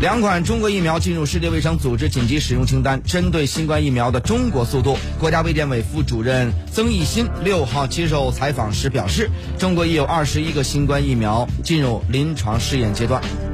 两款中国疫苗进入世界卫生组织紧急使用清单针对新冠疫苗的中国速度国家卫健委副主任曾益新六号接受采访时表示中国已有二十一个新冠疫苗进入临床试验阶段。